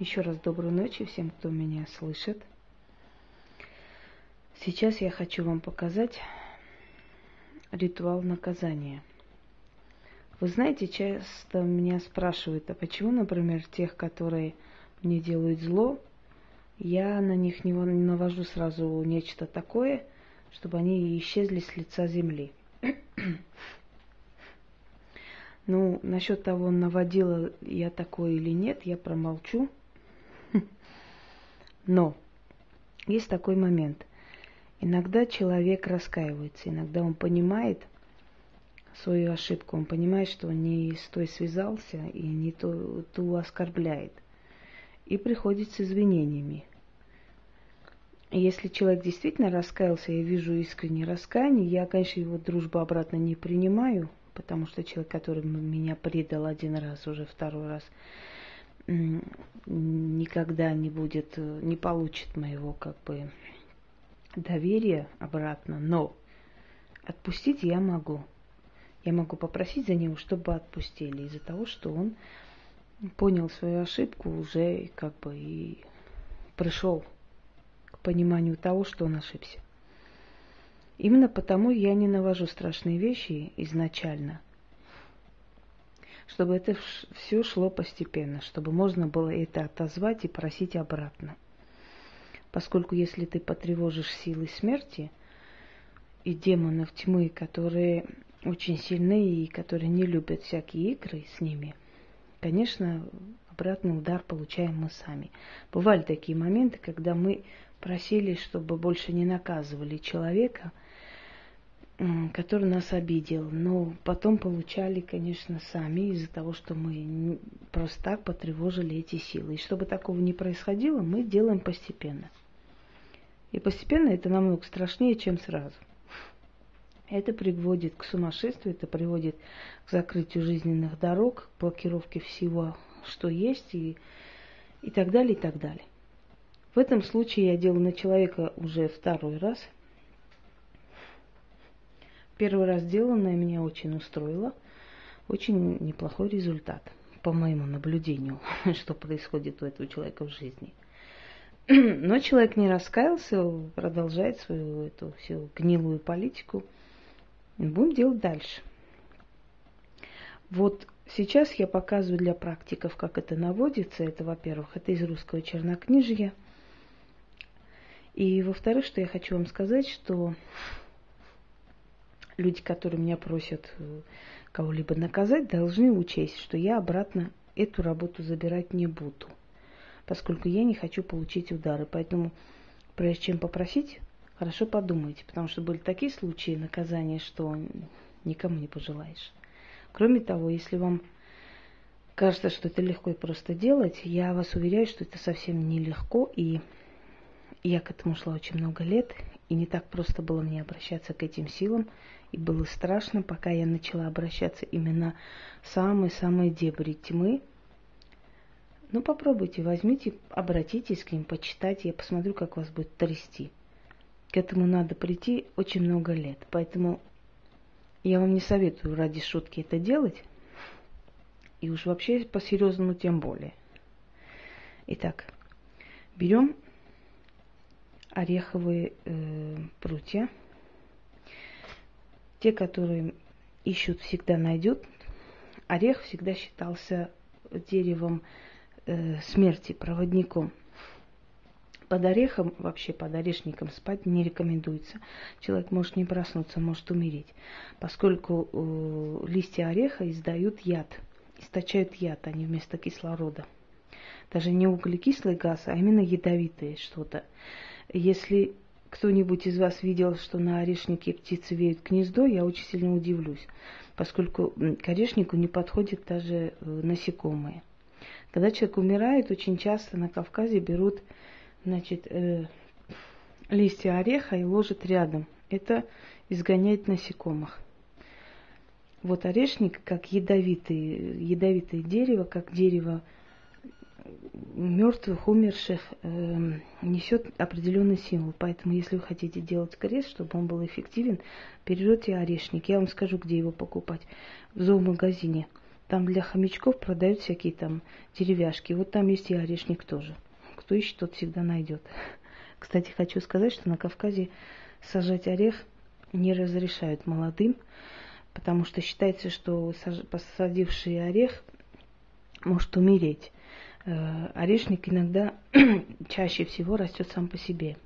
Еще раз доброй ночи всем, кто меня слышит. Сейчас я хочу вам показать ритуал наказания. Вы знаете, часто меня спрашивают, а почему, например, тех, которые мне делают зло, я на них не навожу сразу нечто такое, чтобы они исчезли с лица земли. Ну, насчет того, наводила я такое или нет, я промолчу. Но есть такой момент. Иногда человек раскаивается, иногда он понимает свою ошибку, он понимает, что он не с той связался и не то, ту оскорбляет. И приходит с извинениями. Если человек действительно раскаялся, я вижу искреннее раскаяние, я, конечно, его дружбу обратно не принимаю – потому что человек, который меня предал один раз, уже второй раз, никогда не будет, не получит моего как бы доверия обратно, но отпустить я могу. Я могу попросить за него, чтобы отпустили, из-за того, что он понял свою ошибку уже как бы и пришел к пониманию того, что он ошибся. Именно потому я не навожу страшные вещи изначально, чтобы это все шло постепенно, чтобы можно было это отозвать и просить обратно. Поскольку если ты потревожишь силы смерти и демонов тьмы, которые очень сильны и которые не любят всякие игры с ними, конечно, обратный удар получаем мы сами. Бывали такие моменты, когда мы просили, чтобы больше не наказывали человека – который нас обидел. Но потом получали, конечно, сами из-за того, что мы просто так потревожили эти силы. И чтобы такого не происходило, мы делаем постепенно. И постепенно это намного страшнее, чем сразу. Это приводит к сумасшествию, это приводит к закрытию жизненных дорог, к блокировке всего, что есть, и, и так далее, и так далее. В этом случае я делаю на человека уже второй раз – Первый раз сделанное меня очень устроило. Очень неплохой результат, по моему наблюдению, что происходит у этого человека в жизни. Но человек не раскаялся, продолжает свою эту всю гнилую политику. Будем делать дальше. Вот сейчас я показываю для практиков, как это наводится. Это, во-первых, это из русского чернокнижья. И, во-вторых, что я хочу вам сказать, что люди, которые меня просят э, кого-либо наказать, должны учесть, что я обратно эту работу забирать не буду, поскольку я не хочу получить удары. Поэтому, прежде чем попросить, хорошо подумайте, потому что были такие случаи наказания, что никому не пожелаешь. Кроме того, если вам кажется, что это легко и просто делать, я вас уверяю, что это совсем нелегко, и я к этому шла очень много лет, и не так просто было мне обращаться к этим силам, и было страшно, пока я начала обращаться именно самые-самые дебри тьмы. Ну, попробуйте, возьмите, обратитесь к ним, почитайте, я посмотрю, как вас будет трясти. К этому надо прийти очень много лет, поэтому я вам не советую ради шутки это делать, и уж вообще по-серьезному тем более. Итак, берем ореховые э, прутья – те, которые ищут, всегда найдут. Орех всегда считался деревом э, смерти, проводником. Под орехом, вообще под орешником спать не рекомендуется. Человек может не проснуться, может умереть, поскольку э, листья ореха издают яд, источают яд, они вместо кислорода. Даже не углекислый газ, а именно ядовитое что-то. Если кто-нибудь из вас видел, что на орешнике птицы веют гнездо, я очень сильно удивлюсь, поскольку к орешнику не подходят даже э, насекомые. Когда человек умирает, очень часто на Кавказе берут значит, э, листья ореха и ложат рядом. Это изгоняет насекомых. Вот орешник, как ядовитый, ядовитое дерево, как дерево мертвых, умерших э, несет определенный символ. Поэтому, если вы хотите делать крест, чтобы он был эффективен, берете орешник. Я вам скажу, где его покупать. В зоомагазине. Там для хомячков продают всякие там деревяшки. Вот там есть и орешник тоже. Кто ищет, тот всегда найдет. Кстати, хочу сказать, что на Кавказе сажать орех не разрешают молодым, потому что считается, что посадивший орех может умереть. Э, орешник иногда чаще всего растет сам по себе.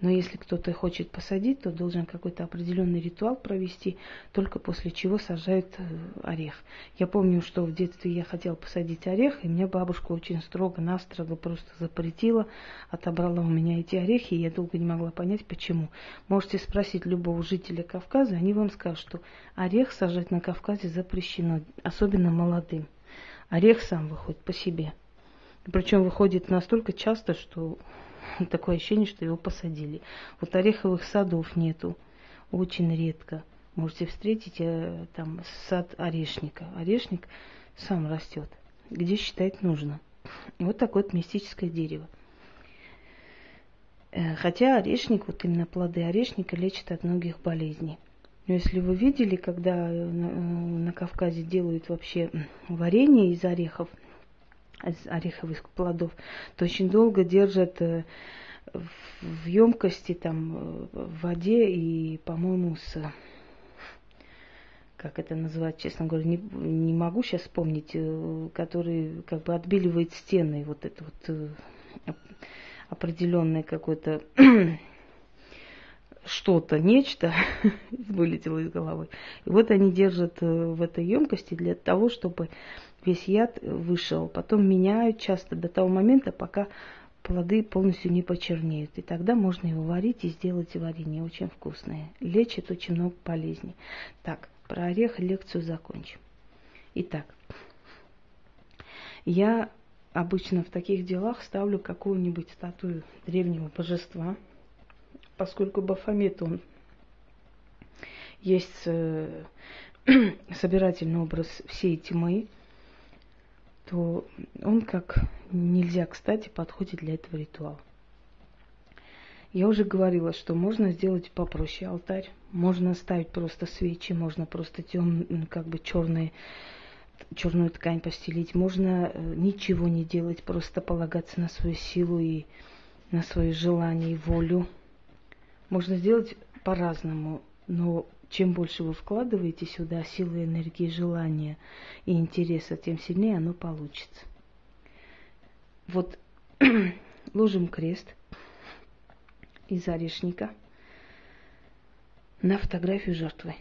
Но если кто-то хочет посадить, то должен какой-то определенный ритуал провести, только после чего сажают э, орех. Я помню, что в детстве я хотела посадить орех, и мне бабушка очень строго-настрого просто запретила, отобрала у меня эти орехи, и я долго не могла понять, почему. Можете спросить любого жителя Кавказа, они вам скажут, что орех сажать на Кавказе запрещено, особенно молодым. Орех сам выходит по себе. Причем выходит настолько часто, что такое ощущение, что его посадили. Вот ореховых садов нету, очень редко. Можете встретить э, там сад орешника. Орешник сам растет, где считать нужно. Вот такое вот мистическое дерево. Э, хотя орешник, вот именно плоды орешника лечат от многих болезней. Но если вы видели, когда э, на, на Кавказе делают вообще варенье из орехов – из ореховых плодов, то очень долго держат э, в емкости, там, э, в воде и, по-моему, с как это называть, честно говоря, не, не могу сейчас вспомнить, э, который как бы отбеливает стены, вот это вот определенное какое-то что-то, нечто вылетело из головы. И вот они держат в этой емкости для того, чтобы весь яд вышел. Потом меняют часто до того момента, пока плоды полностью не почернеют. И тогда можно его варить и сделать варенье очень вкусное. Лечит очень много болезней. Так, про орех лекцию закончим. Итак, я обычно в таких делах ставлю какую-нибудь статую древнего божества, поскольку Бафомет, он есть э, собирательный образ всей тьмы, то он как нельзя кстати подходит для этого ритуала. Я уже говорила, что можно сделать попроще алтарь, можно ставить просто свечи, можно просто тем, как бы черные, черную ткань постелить, можно э, ничего не делать, просто полагаться на свою силу и на свое желание и волю. Можно сделать по-разному, но чем больше вы вкладываете сюда силы, энергии, желания и интереса, тем сильнее оно получится. Вот ложим крест из орешника на фотографию жертвы.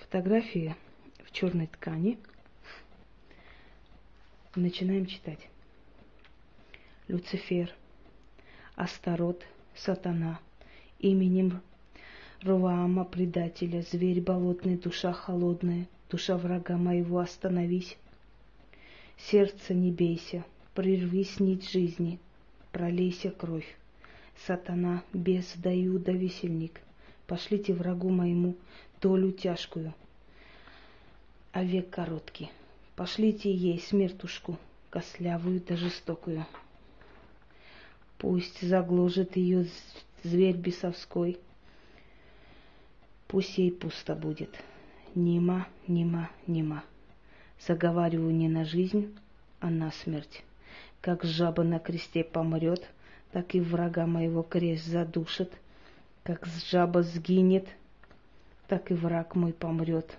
Фотография в черной ткани. Начинаем читать. Люцифер, Астарот, Сатана, именем Руама предателя, зверь болотный, душа холодная, душа врага моего, остановись. Сердце не бейся, прервись нить жизни, пролейся кровь. Сатана, бес, да весельник, пошлите врагу моему долю тяжкую, а век короткий. Пошлите ей смертушку, кослявую да жестокую. Пусть заглушит ее зверь бесовской, Пусть ей пусто будет. Нема, нема, нема. Заговариваю не на жизнь, а на смерть. Как жаба на кресте помрет, так и врага моего крест задушит. Как жаба сгинет, так и враг мой помрет.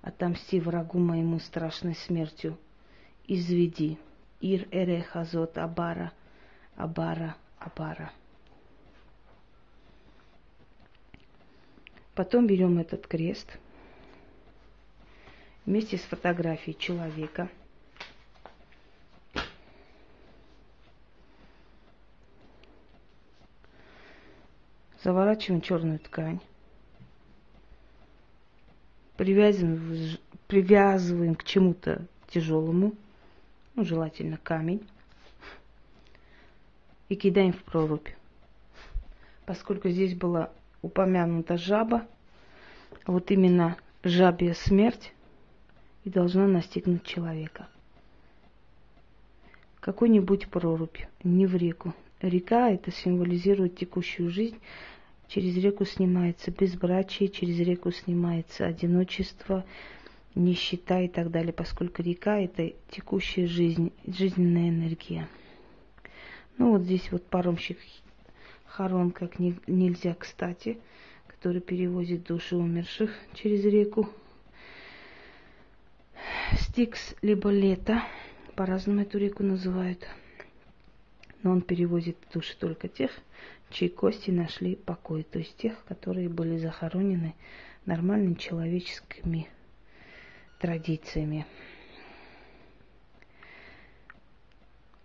Отомсти врагу моему страшной смертью. Изведи. Ир эрехазот абара, абара, абара. Потом берем этот крест вместе с фотографией человека. Заворачиваем черную ткань. Привязываем, привязываем к чему-то тяжелому, ну, желательно камень, и кидаем в прорубь. Поскольку здесь была упомянута жаба, вот именно жабья смерть и должна настигнуть человека. Какой-нибудь прорубь, не в реку. Река это символизирует текущую жизнь. Через реку снимается безбрачие, через реку снимается одиночество, нищета и так далее, поскольку река – это текущая жизнь, жизненная энергия. Ну вот здесь вот паромщик Харон, как не, нельзя кстати, который перевозит души умерших через реку. Стикс, либо лето, по-разному эту реку называют. Но он перевозит души только тех, чьи кости нашли покой, то есть тех, которые были захоронены нормальными человеческими традициями.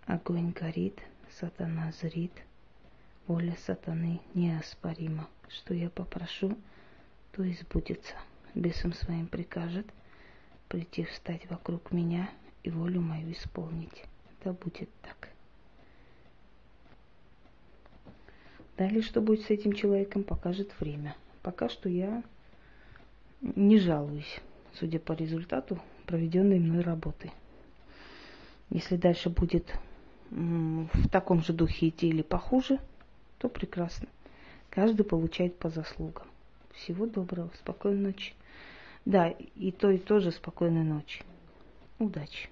Огонь горит, сатана зрит, воля сатаны неоспорима. Что я попрошу, то и сбудется. Бесом своим прикажет прийти встать вокруг меня и волю мою исполнить. Да будет так. Далее, что будет с этим человеком, покажет время. Пока что я не жалуюсь, судя по результату проведенной мной работы. Если дальше будет в таком же духе идти или похуже, то прекрасно. Каждый получает по заслугам. Всего доброго, спокойной ночи. Да, и то, и то же спокойной ночи. Удачи.